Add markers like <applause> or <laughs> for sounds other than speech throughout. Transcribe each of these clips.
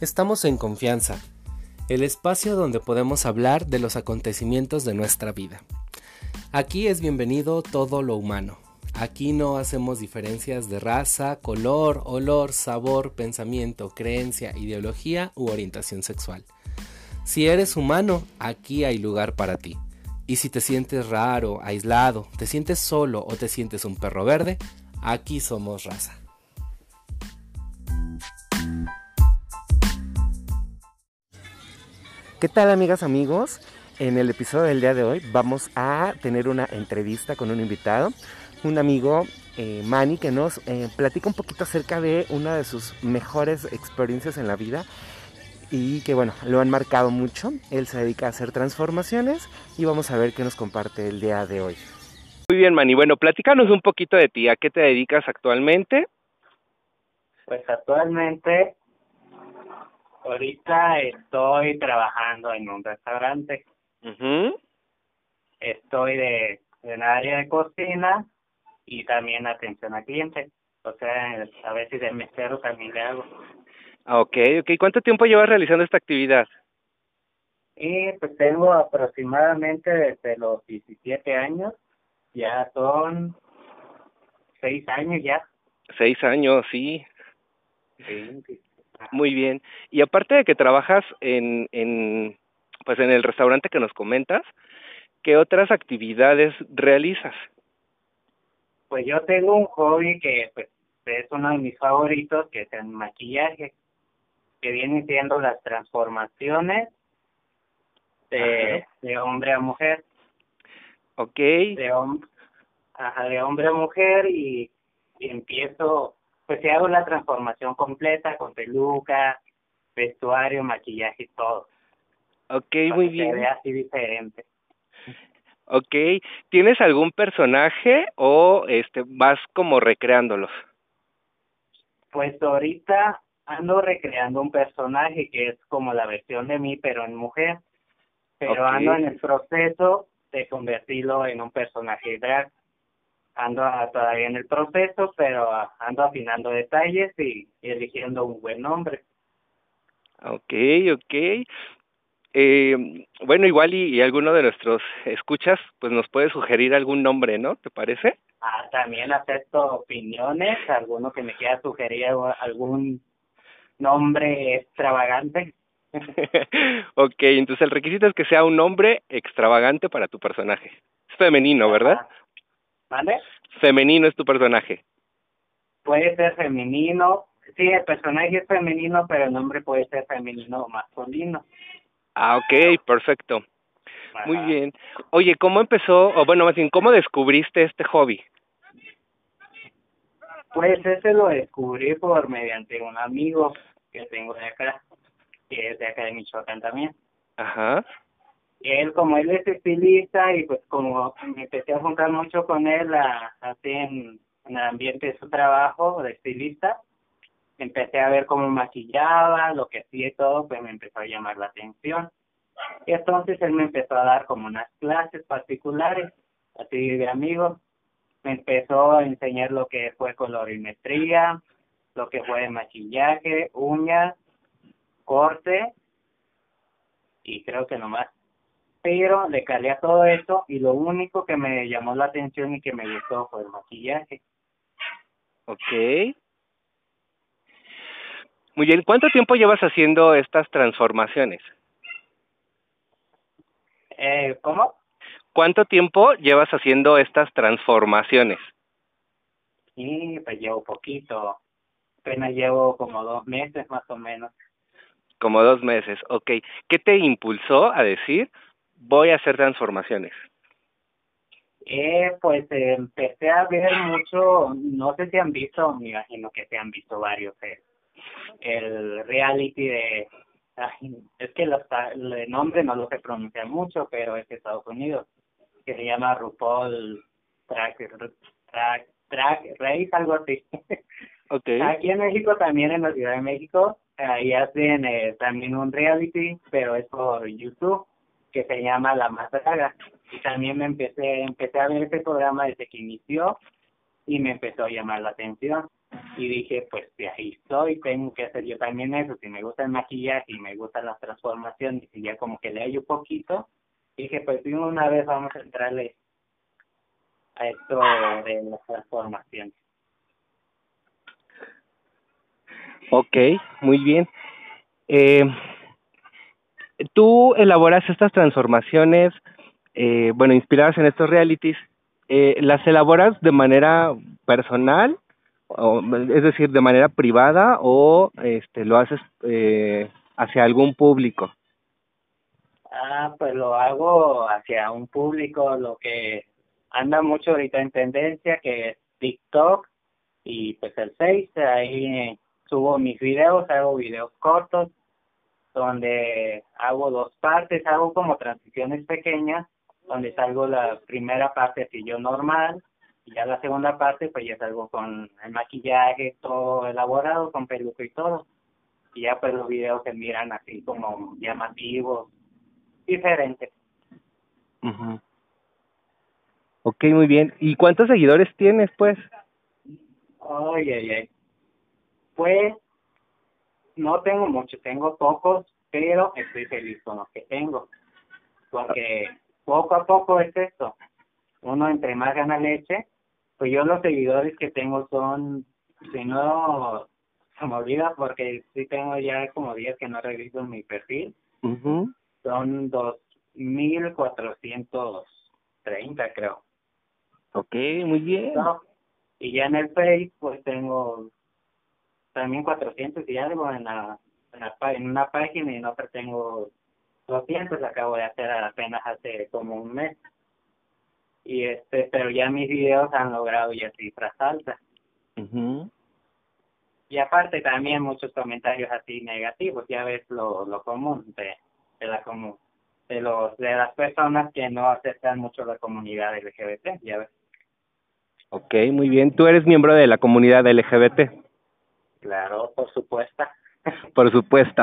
Estamos en confianza, el espacio donde podemos hablar de los acontecimientos de nuestra vida. Aquí es bienvenido todo lo humano. Aquí no hacemos diferencias de raza, color, olor, sabor, pensamiento, creencia, ideología u orientación sexual. Si eres humano, aquí hay lugar para ti. Y si te sientes raro, aislado, te sientes solo o te sientes un perro verde, aquí somos raza. ¿Qué tal amigas, amigos? En el episodio del día de hoy vamos a tener una entrevista con un invitado, un amigo, eh, Manny, que nos eh, platica un poquito acerca de una de sus mejores experiencias en la vida y que bueno, lo han marcado mucho. Él se dedica a hacer transformaciones y vamos a ver qué nos comparte el día de hoy. Muy bien, Manny. Bueno, platícanos un poquito de ti. ¿A qué te dedicas actualmente? Pues actualmente Ahorita estoy trabajando en un restaurante. Estoy de, en área de cocina y también atención al cliente. O sea, a veces de mesero también le hago. Ok, ok. ¿Cuánto tiempo llevas realizando esta actividad? Y pues tengo aproximadamente desde los 17 años. Ya son seis años ya. Seis años, sí. Sí, sí. Muy bien. Y aparte de que trabajas en, en, pues en el restaurante que nos comentas, ¿qué otras actividades realizas? Pues yo tengo un hobby que pues, es uno de mis favoritos, que es el maquillaje, que viene siendo las transformaciones de, de hombre a mujer. Ok. De, de hombre a mujer y, y empiezo pues si hago la transformación completa con peluca, vestuario, maquillaje y todo. Ok, muy bien. Se ve así diferente. Ok, ¿tienes algún personaje o este vas como recreándolos? Pues ahorita ando recreando un personaje que es como la versión de mí, pero en mujer. Pero ando en el proceso de convertirlo en un personaje drag ando todavía en el proceso, pero ando afinando detalles y, eligiendo un buen nombre. Ok, ok. Eh, bueno, igual y, y, alguno de nuestros escuchas, pues nos puede sugerir algún nombre, ¿no? ¿Te parece? Ah, también acepto opiniones, alguno que me quiera sugerir algún nombre extravagante. <laughs> ok, entonces el requisito es que sea un nombre extravagante para tu personaje. Es femenino, ¿verdad? ¿Vale? Femenino es tu personaje. Puede ser femenino. Sí, el personaje es femenino, pero el nombre puede ser femenino o masculino. Ah, ok, perfecto. Muy bien. Oye, ¿cómo empezó, o bueno, más bien, cómo descubriste este hobby? Pues ese lo descubrí por mediante un amigo que tengo de acá, que es de acá de Michoacán también. Ajá él como él es estilista y pues como me empecé a juntar mucho con él así en, el ambiente de su trabajo de estilista empecé a ver cómo maquillaba lo que hacía y todo pues me empezó a llamar la atención. Y entonces él me empezó a dar como unas clases particulares así de amigos me empezó a enseñar lo que fue colorimetría lo que fue maquillaje uñas corte y creo que nomás pero le calé a todo eso y lo único que me llamó la atención y que me gustó fue el maquillaje. Ok. Muy bien, ¿cuánto tiempo llevas haciendo estas transformaciones? Eh, ¿Cómo? ¿Cuánto tiempo llevas haciendo estas transformaciones? Sí, pues llevo poquito. Apenas llevo como dos meses más o menos. Como dos meses, ok. ¿Qué te impulsó a decir, voy a hacer transformaciones? Eh, pues empecé a ver mucho, no sé si han visto, me imagino que se han visto varios, eh, el reality de, es que los, el nombre no lo sé pronunciar mucho, pero es de Estados Unidos, que se llama RuPaul Track, Track, Track Race, algo así. <laughs> Okay. Aquí en México también, en la Ciudad de México, ahí hacen eh, también un reality, pero es por YouTube que se llama La Más Draga. Y también me empecé, empecé a ver ese programa desde que inició y me empezó a llamar la atención y dije, pues de ahí estoy, tengo que hacer yo también eso, si me gusta el maquillaje y me gustan las transformaciones y ya como que le hallo un poquito, dije, pues una vez vamos a entrarle a esto de las transformaciones. Ok, muy bien. Eh, tú elaboras estas transformaciones, eh, bueno, inspiradas en estos realities, eh, ¿las elaboras de manera personal, o, es decir, de manera privada, o este, lo haces eh, hacia algún público? Ah, pues lo hago hacia un público, lo que anda mucho ahorita en tendencia, que es TikTok y pues el Face, ahí subo mis videos, hago videos cortos, donde hago dos partes, hago como transiciones pequeñas, donde salgo la primera parte así yo normal, y ya la segunda parte pues ya salgo con el maquillaje todo elaborado, con peluca y todo. Y ya pues los videos se miran así como llamativos, diferentes. mhm Ok, muy bien. ¿Y cuántos seguidores tienes, pues? Ay, ay, ay. Pues no tengo mucho, tengo pocos, pero estoy feliz con los que tengo. Porque poco a poco es esto. Uno entre más gana leche, pues yo los seguidores que tengo son, si no se me olvida porque sí tengo ya como días que no reviso mi perfil, son dos mil cuatrocientos treinta creo. Ok, muy bien. Y ya en el Face pues tengo también 400 y algo en la, en, la, en una página y en otra tengo 200, acabo de hacer apenas hace como un mes. Y este, pero ya mis videos han logrado ya cifras altas. mhm Y aparte también muchos comentarios así negativos, ya ves lo, lo común de, de la común de los de las personas que no aceptan mucho la comunidad LGBT, ya ves. Ok, muy bien. ¿Tú eres miembro de la comunidad LGBT? Claro, por supuesto. Por supuesto.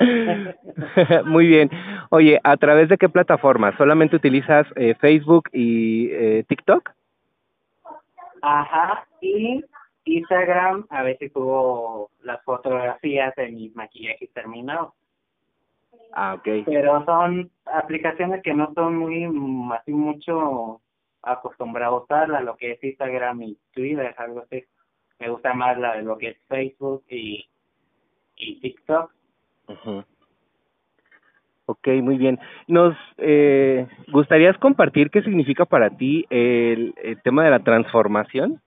<laughs> Muy bien. Oye, ¿a través de qué plataforma? ¿Solamente utilizas eh, Facebook y eh, TikTok? Ajá, y Instagram a veces subo las fotografías de mis maquillajes terminados, Ah, ok. pero son aplicaciones que no son muy, así mucho acostumbrado a usarlas, lo que es Instagram y Twitter, algo así. Me gusta más la de lo que es Facebook y, y TikTok. Ujú. Ok, muy bien. ¿Nos eh, gustarías compartir qué significa para ti el, el tema de la transformación?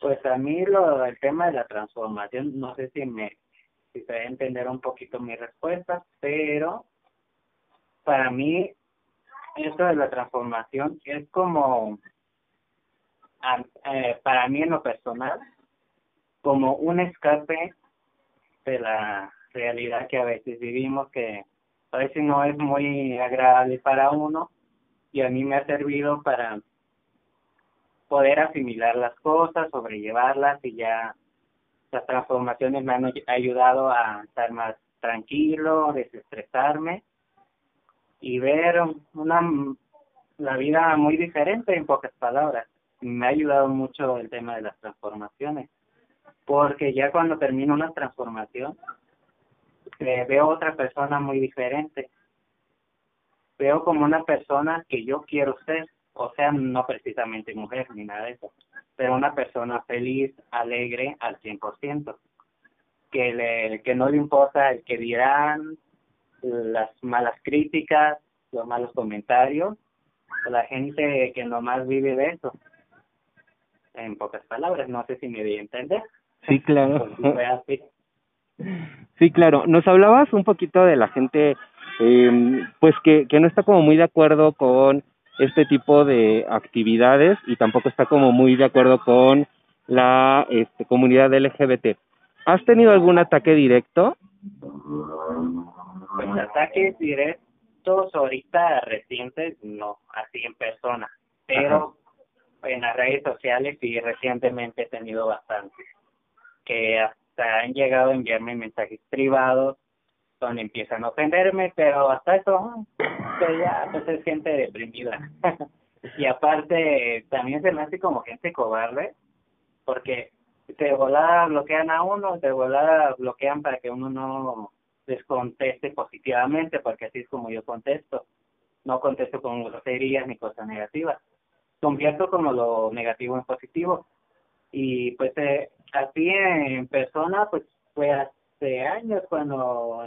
Pues a mí lo, el tema de la transformación, no sé si me si se va a entender un poquito mi respuesta, pero para mí esto de la transformación es como, eh, para mí en lo personal, como un escape de la realidad que a veces vivimos, que a veces no es muy agradable para uno, y a mí me ha servido para poder asimilar las cosas, sobrellevarlas y ya las transformaciones me han ay- ayudado a estar más tranquilo, desestresarme y ver una la vida muy diferente en pocas palabras. Me ha ayudado mucho el tema de las transformaciones, porque ya cuando termino una transformación eh, veo otra persona muy diferente. Veo como una persona que yo quiero ser, o sea, no precisamente mujer ni nada de eso, pero una persona feliz, alegre al 100%, que, le, que no le importa el que dirán, las malas críticas, los malos comentarios, la gente que nomás vive de eso. En pocas palabras, no sé si me di a entender. Sí, claro. Sí fue así. Sí, claro. Nos hablabas un poquito de la gente, eh, pues que, que no está como muy de acuerdo con este tipo de actividades y tampoco está como muy de acuerdo con la este, comunidad LGBT. ¿Has tenido algún ataque directo? Pues ataques directos ahorita recientes, no, así en persona, pero en las redes sociales sí recientemente he tenido bastantes, que hasta han llegado a enviarme mensajes privados donde empiezan a ofenderme, pero hasta eso, pues ya, pues es gente deprimida. <laughs> y aparte, también se me hace como gente cobarde, porque de volada bloquean a uno, de volada bloquean para que uno no les conteste positivamente, porque así es como yo contesto. No contesto con groserías ni cosas negativas. Convierto como lo negativo en positivo. Y pues eh, así en persona, pues fue hace años cuando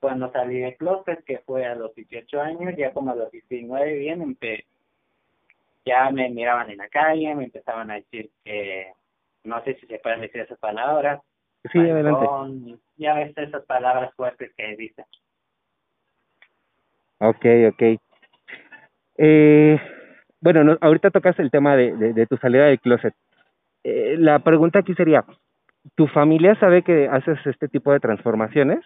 cuando salí de closet, que fue a los 18 años, ya como a los 19 bien, ya me miraban en la calle, me empezaban a decir que, no sé si se pueden decir esas palabras. Sí, adelante. Ya ves esas palabras fuertes que dicen. Ok, ok. Eh, bueno, ahorita tocas el tema de, de, tu salida del closet. Eh, la pregunta aquí sería, ¿tu familia sabe que haces este tipo de transformaciones?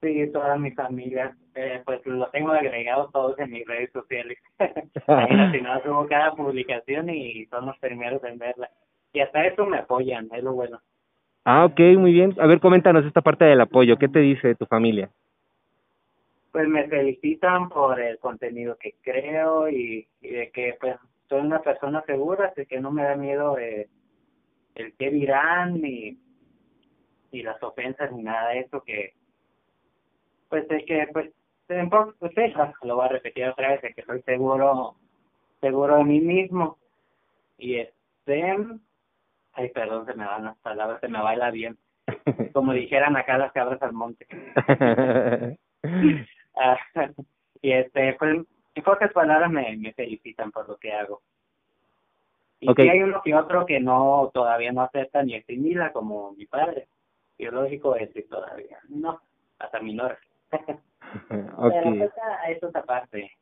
Sí, toda mi familia, eh, pues lo tengo agregado todos en mis redes sociales. <laughs> Ahí <laughs> no subo cada publicación y son los primeros en verla. Y hasta eso me apoyan, es lo bueno. Ah, ok, muy bien. A ver, coméntanos esta parte del apoyo. ¿Qué te dice tu familia? Pues me felicitan por el contenido que creo y, de que pues soy una persona segura, así que no me da miedo eh, el qué dirán ni, ni las ofensas ni nada de eso que pues es que pues en poco, pues lo voy a repetir otra vez, es que soy seguro, seguro de mí mismo. Y este, ay perdón, se me van las palabras, se me baila bien. <laughs> Como dijeran acá las cabras al monte. <laughs> Ah, <laughs> y este, pues en pocas palabras me, me felicitan por lo que hago. Y okay. hay uno que otro que no, todavía no acepta ni asimila como mi padre. Biológico ese todavía, no, hasta menor. <laughs> okay. Pero eso es aparte.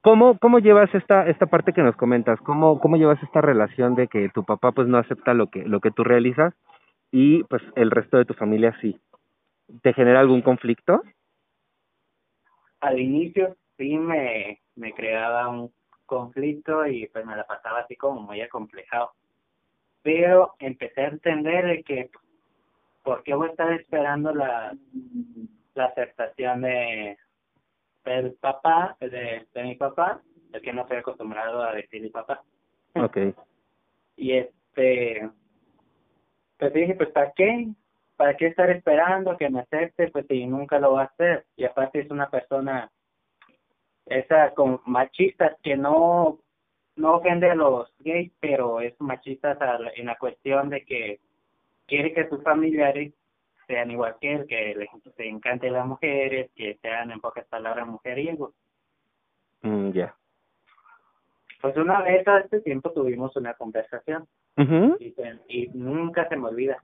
¿Cómo, ¿Cómo llevas esta, esta parte que nos comentas? ¿Cómo, ¿Cómo llevas esta relación de que tu papá pues no acepta lo que, lo que tú realizas y pues el resto de tu familia sí? ¿Te genera algún conflicto? Al inicio sí me, me creaba un conflicto y pues me la pasaba así como muy acomplejado. Pero empecé a entender que ¿por qué voy a estar esperando la, la aceptación de del papá, de, de mi papá? Es que no estoy acostumbrado a decir mi papá. Okay. <laughs> y este, pues dije, pues ¿para qué? ¿Para qué estar esperando que me acepte? Pues si nunca lo va a hacer. Y aparte es una persona, esa con machistas que no no ofende a los gays, pero es machista en la cuestión de que quiere que sus familiares sean igual que él, que les encante las mujeres, que sean en pocas palabras mujeriegos. Mm, ya. Pues una vez a este tiempo tuvimos una conversación y, y nunca se me olvida.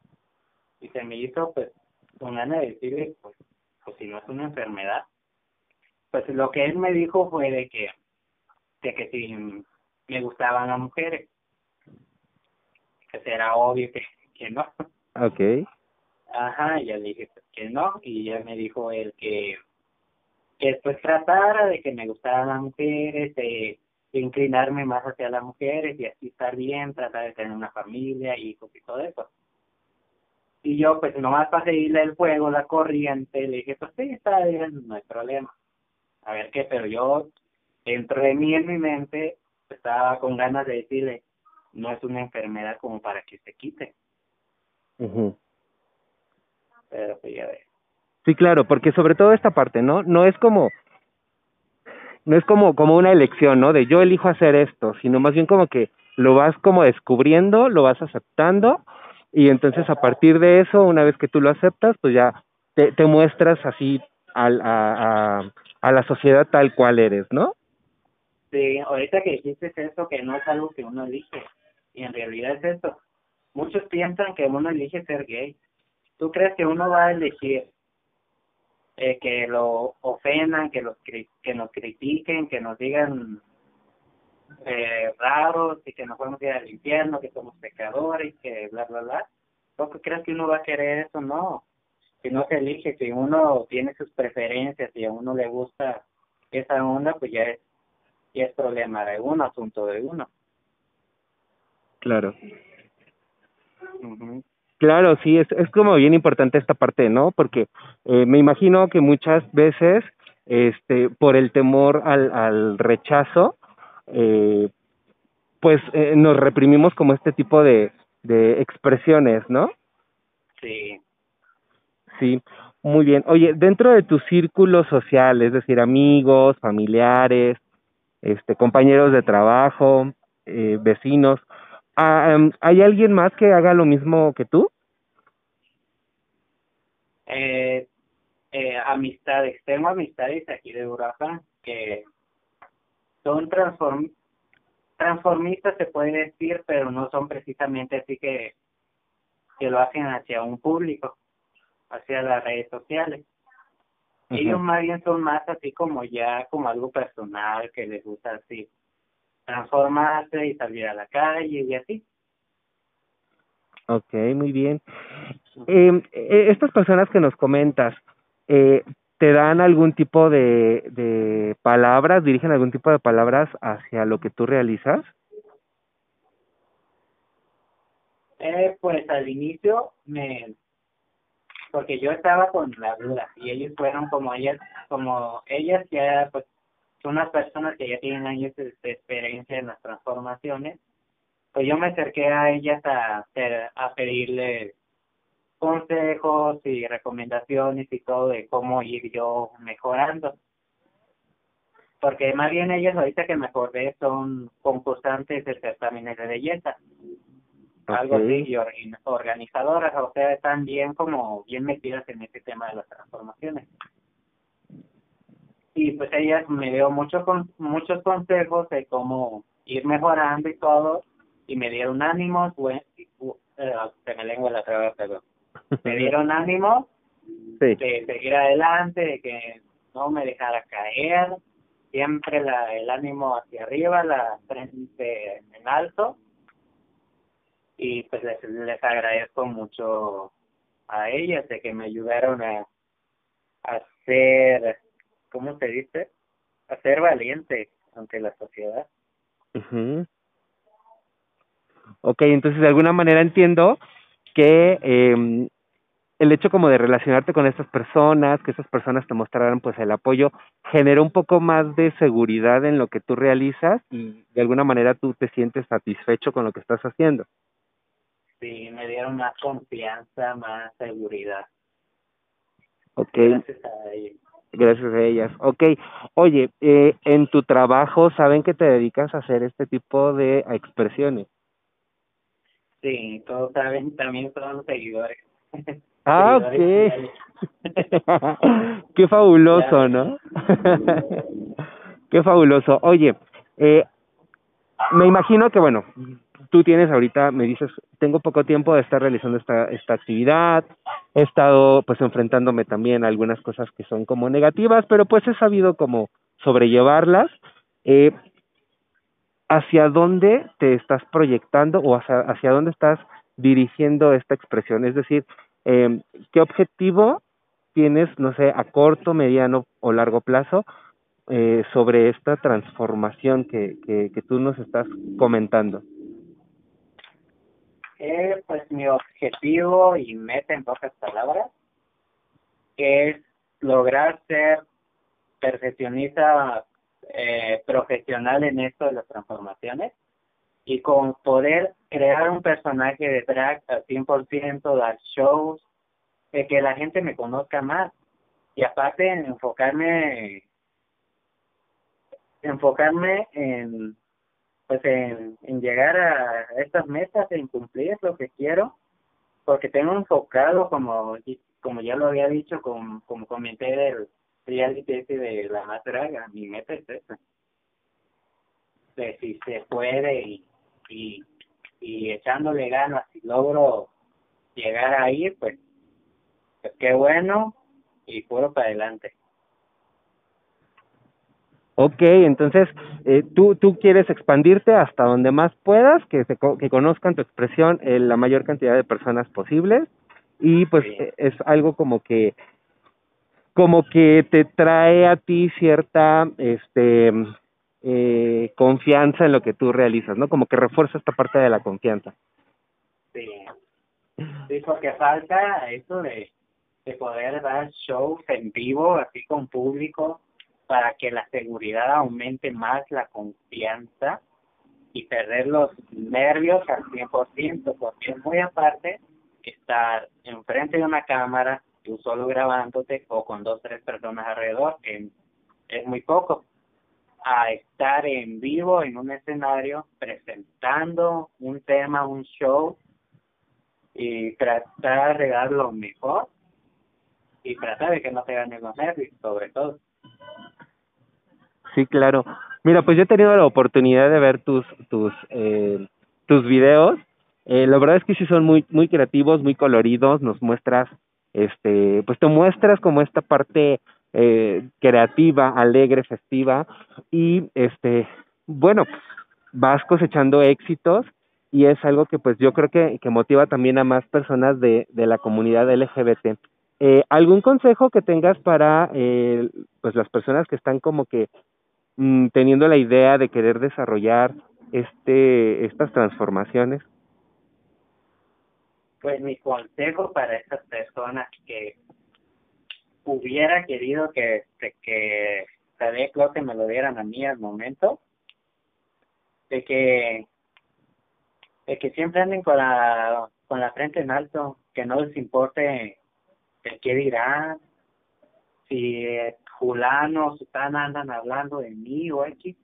Y se me hizo pues con ganas de decirle, pues, pues si no es una enfermedad. Pues lo que él me dijo fue de que, de que si me gustaban las mujeres, que será obvio que, que no. Okay. Ajá, ya le dije pues, que no, y ya me dijo él que, que después tratara de que me gustaran las mujeres, de, inclinarme más hacia las mujeres y así estar bien, tratar de tener una familia, hijos y todo eso. Y yo, pues nomás para seguirle el fuego, la corriente, le dije, pues sí, está bien, no hay problema. A ver qué, pero yo, dentro de mí, en mi mente, estaba con ganas de decirle, no es una enfermedad como para que se quite. mhm Pero pues ya Sí, claro, porque sobre todo esta parte, ¿no? No es como no es como como una elección, ¿no? De yo elijo hacer esto, sino más bien como que lo vas como descubriendo, lo vas aceptando y entonces a partir de eso, una vez que tú lo aceptas, pues ya te, te muestras así al, a, a, a la sociedad tal cual eres, ¿no? Sí, ahorita que dijiste eso, que no es algo que uno elige, y en realidad es eso. Muchos piensan que uno elige ser gay. ¿Tú crees que uno va a elegir eh, que lo ofendan, que, los, que nos critiquen, que nos digan eh, raros y que nos vamos a ir al infierno, que somos pecadores, que bla, bla, bla? ¿Tú crees que uno va a querer eso? No. Si no se elige, si uno tiene sus preferencias y a uno le gusta esa onda, pues ya es, ya es problema de uno, asunto de uno. Claro. Claro, sí, es, es como bien importante esta parte, ¿no? Porque eh, me imagino que muchas veces este, por el temor al, al rechazo, eh, pues eh, nos reprimimos como este tipo de, de expresiones, ¿no? Sí. Sí, muy bien. Oye, dentro de tu círculo social, es decir, amigos, familiares, este, compañeros de trabajo, eh, vecinos, ¿hay alguien más que haga lo mismo que tú? Eh, eh, amistades, tengo amistades aquí de Uraja que son transform transformistas, se puede decir, pero no son precisamente así que, que lo hacen hacia un público, hacia las redes sociales. Ellos más bien son más así como ya como algo personal que les gusta así transformarse y salir a la calle y así. Ok, muy bien. Eh, estas personas que nos comentas, eh, ¿te dan algún tipo de, de palabras, dirigen algún tipo de palabras hacia lo que tú realizas? Eh, pues al inicio me porque yo estaba con la duda y ellos fueron como ellas como ellas ya pues son unas personas que ya tienen años de, experiencia en las transformaciones pues yo me acerqué a ellas a a pedirle consejos y recomendaciones y todo de cómo ir yo mejorando porque más bien ellas ahorita que me acordé son concursantes de certámenes de belleza algo así, y organizadoras, o sea, están bien como bien metidas en este tema de las transformaciones. Y pues ellas me dio mucho con, muchos consejos de cómo ir mejorando y todo, y me dieron ánimos, bueno, eh, se me lengua la traba, perdón. <laughs> Me dieron ánimos de seguir adelante, de que no me dejara caer, siempre la, el ánimo hacia arriba, la frente en alto, y pues les, les agradezco mucho a ellas de que me ayudaron a, a ser, ¿cómo se dice? A ser valiente ante la sociedad. mhm Ok, entonces de alguna manera entiendo que eh, el hecho como de relacionarte con estas personas, que esas personas te mostraran pues el apoyo, generó un poco más de seguridad en lo que tú realizas y de alguna manera tú te sientes satisfecho con lo que estás haciendo sí, me dieron más confianza, más seguridad. Ok. Gracias a ellas. Gracias a ellas. Ok. Oye, eh, en tu trabajo, ¿saben que te dedicas a hacer este tipo de expresiones? Sí, todos saben, también son seguidores. <laughs> Ah, ok. <laughs> Qué fabuloso, ¿no? <laughs> Qué fabuloso. Oye, eh, me imagino que, bueno, tú tienes ahorita, me dices, tengo poco tiempo de estar realizando esta, esta actividad, he estado pues enfrentándome también a algunas cosas que son como negativas, pero pues he sabido como sobrellevarlas. Eh, ¿Hacia dónde te estás proyectando o hacia, hacia dónde estás dirigiendo esta expresión? Es decir, eh, ¿qué objetivo tienes, no sé, a corto, mediano o largo plazo eh, sobre esta transformación que, que, tú nos estás comentando? Eh, pues mi objetivo y meta en pocas palabras es lograr ser perfeccionista eh, profesional en esto de las transformaciones y con poder crear un personaje de drag al 100%, dar shows, de que la gente me conozca más y aparte en enfocarme enfocarme en pues en, en llegar a estas metas, en cumplir lo que quiero, porque tengo enfocado, como como ya lo había dicho, como, como comenté del reality de la más draga, mi meta es esa. De si se puede y, y, y echándole ganas, si logro llegar ahí, pues, pues qué bueno y puro para adelante. Ok, entonces eh, tú, tú quieres expandirte hasta donde más puedas, que, se, que conozcan tu expresión eh, la mayor cantidad de personas posibles y pues eh, es algo como que como que te trae a ti cierta este eh, confianza en lo que tú realizas, ¿no? Como que refuerza esta parte de la confianza. Sí, sí porque falta eso de, de poder dar shows en vivo, así con público, para que la seguridad aumente más la confianza y perder los nervios al 100%, porque es muy aparte estar enfrente de una cámara, tú solo grabándote o con dos, tres personas alrededor, es muy poco, a estar en vivo en un escenario presentando un tema, un show y tratar de dar lo mejor y tratar de que no te ganen los nervios, sobre todo. Sí, claro. Mira, pues yo he tenido la oportunidad de ver tus tus eh, tus videos. Eh, la verdad es que sí son muy muy creativos, muy coloridos. Nos muestras, este, pues te muestras como esta parte eh, creativa, alegre, festiva y este, bueno, vas cosechando éxitos y es algo que pues yo creo que, que motiva también a más personas de, de la comunidad LGBT. Eh, ¿Algún consejo que tengas para eh, pues las personas que están como que mm, teniendo la idea de querer desarrollar este estas transformaciones? Pues mi consejo para esas personas que hubiera querido que, que sabía que me lo dieran a mí al momento, de que de que siempre anden con la con la frente en alto, que no les importe el qué dirán, si fulano, están andan hablando de mí o X,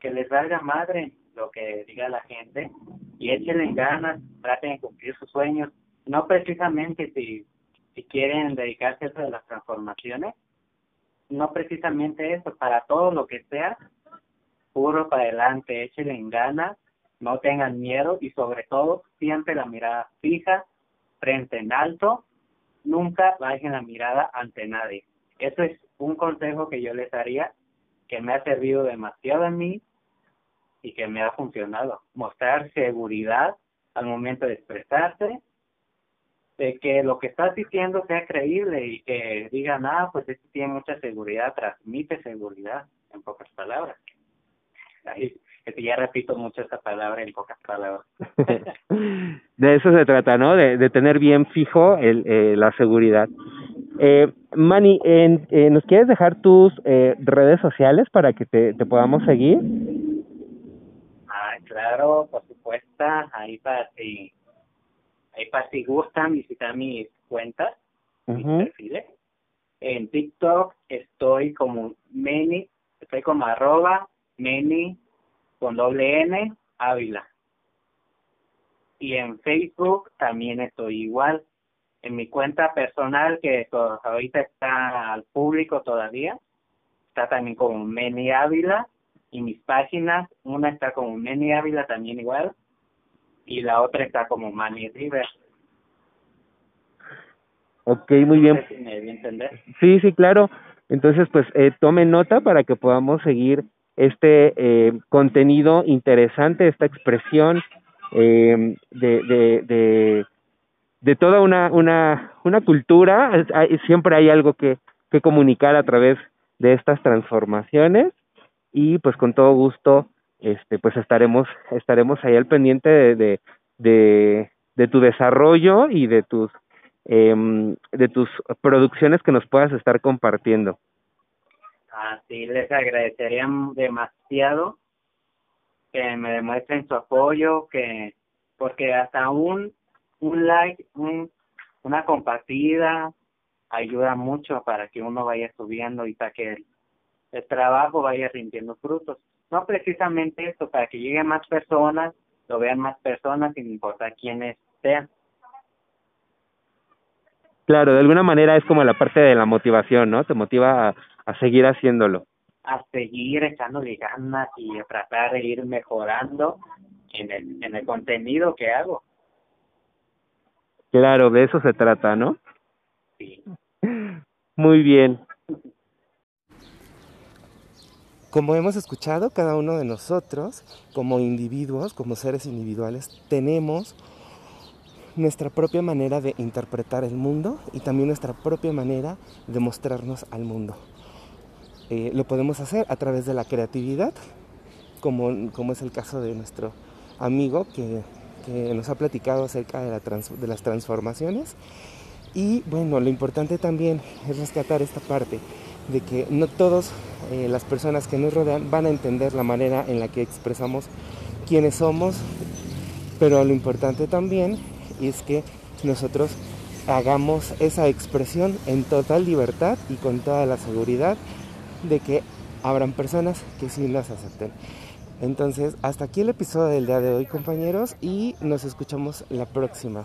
que les valga madre lo que diga la gente y échenle ganas, traten de cumplir sus sueños, no precisamente si si quieren dedicarse a eso de las transformaciones, no precisamente eso, para todo lo que sea, puro para adelante, échenle en ganas, no tengan miedo y sobre todo siempre la mirada fija, frente en alto, nunca bajen la mirada ante nadie. Eso es un consejo que yo les daría, que me ha servido demasiado a mí y que me ha funcionado. Mostrar seguridad al momento de expresarse, de que lo que estás diciendo sea creíble y que digan, ah, pues este tiene mucha seguridad, transmite seguridad, en pocas palabras. Ahí, ya repito mucho esa palabra en pocas palabras. <laughs> de eso se trata, ¿no? De, de tener bien fijo el, eh, la seguridad. Eh, Manny, en, eh, ¿nos quieres dejar tus eh, redes sociales para que te, te podamos seguir? Ah, claro, por supuesto, ahí para Ahí para si gustan visitar mis cuentas, mis perfiles. En TikTok estoy como Meni, estoy como arroba Meni con doble N Ávila. Y en Facebook también estoy igual. En mi cuenta personal, que ahorita está al público todavía, está también como Meni Ávila. Y mis páginas, una está como Meni Ávila también igual y la otra está como Manny River. Ok, muy bien. Sí, sí, claro. Entonces, pues eh, tome nota para que podamos seguir este eh, contenido interesante, esta expresión eh, de, de, de, de toda una, una, una cultura. Siempre hay algo que, que comunicar a través de estas transformaciones y pues con todo gusto este pues estaremos estaremos ahí al pendiente de, de, tu desarrollo y de tus eh, de tus producciones que nos puedas estar compartiendo. Así les agradecería demasiado que me demuestren su apoyo, que porque hasta un un like, un, una compartida ayuda mucho para que uno vaya subiendo y para que el trabajo vaya rindiendo frutos no precisamente esto, para que lleguen más personas, lo vean más personas sin importar quiénes sean. Claro, de alguna manera es como la parte de la motivación, ¿no? Te motiva a, a seguir haciéndolo. A seguir echándole ganas y a tratar de ir mejorando en el, en el contenido que hago. Claro, de eso se trata, ¿no? Sí. <laughs> Muy bien. Como hemos escuchado, cada uno de nosotros, como individuos, como seres individuales, tenemos nuestra propia manera de interpretar el mundo y también nuestra propia manera de mostrarnos al mundo. Eh, lo podemos hacer a través de la creatividad, como, como es el caso de nuestro amigo que, nos ha platicado acerca de las transformaciones. Y bueno, lo importante también es rescatar esta parte de que no todas eh, las personas que nos rodean van a entender la manera en la que expresamos quiénes somos, pero lo importante también es que nosotros hagamos esa expresión en total libertad y con toda la seguridad de que habrán personas que sí las acepten. Entonces, hasta aquí el episodio del día de hoy, compañeros, y nos escuchamos la próxima.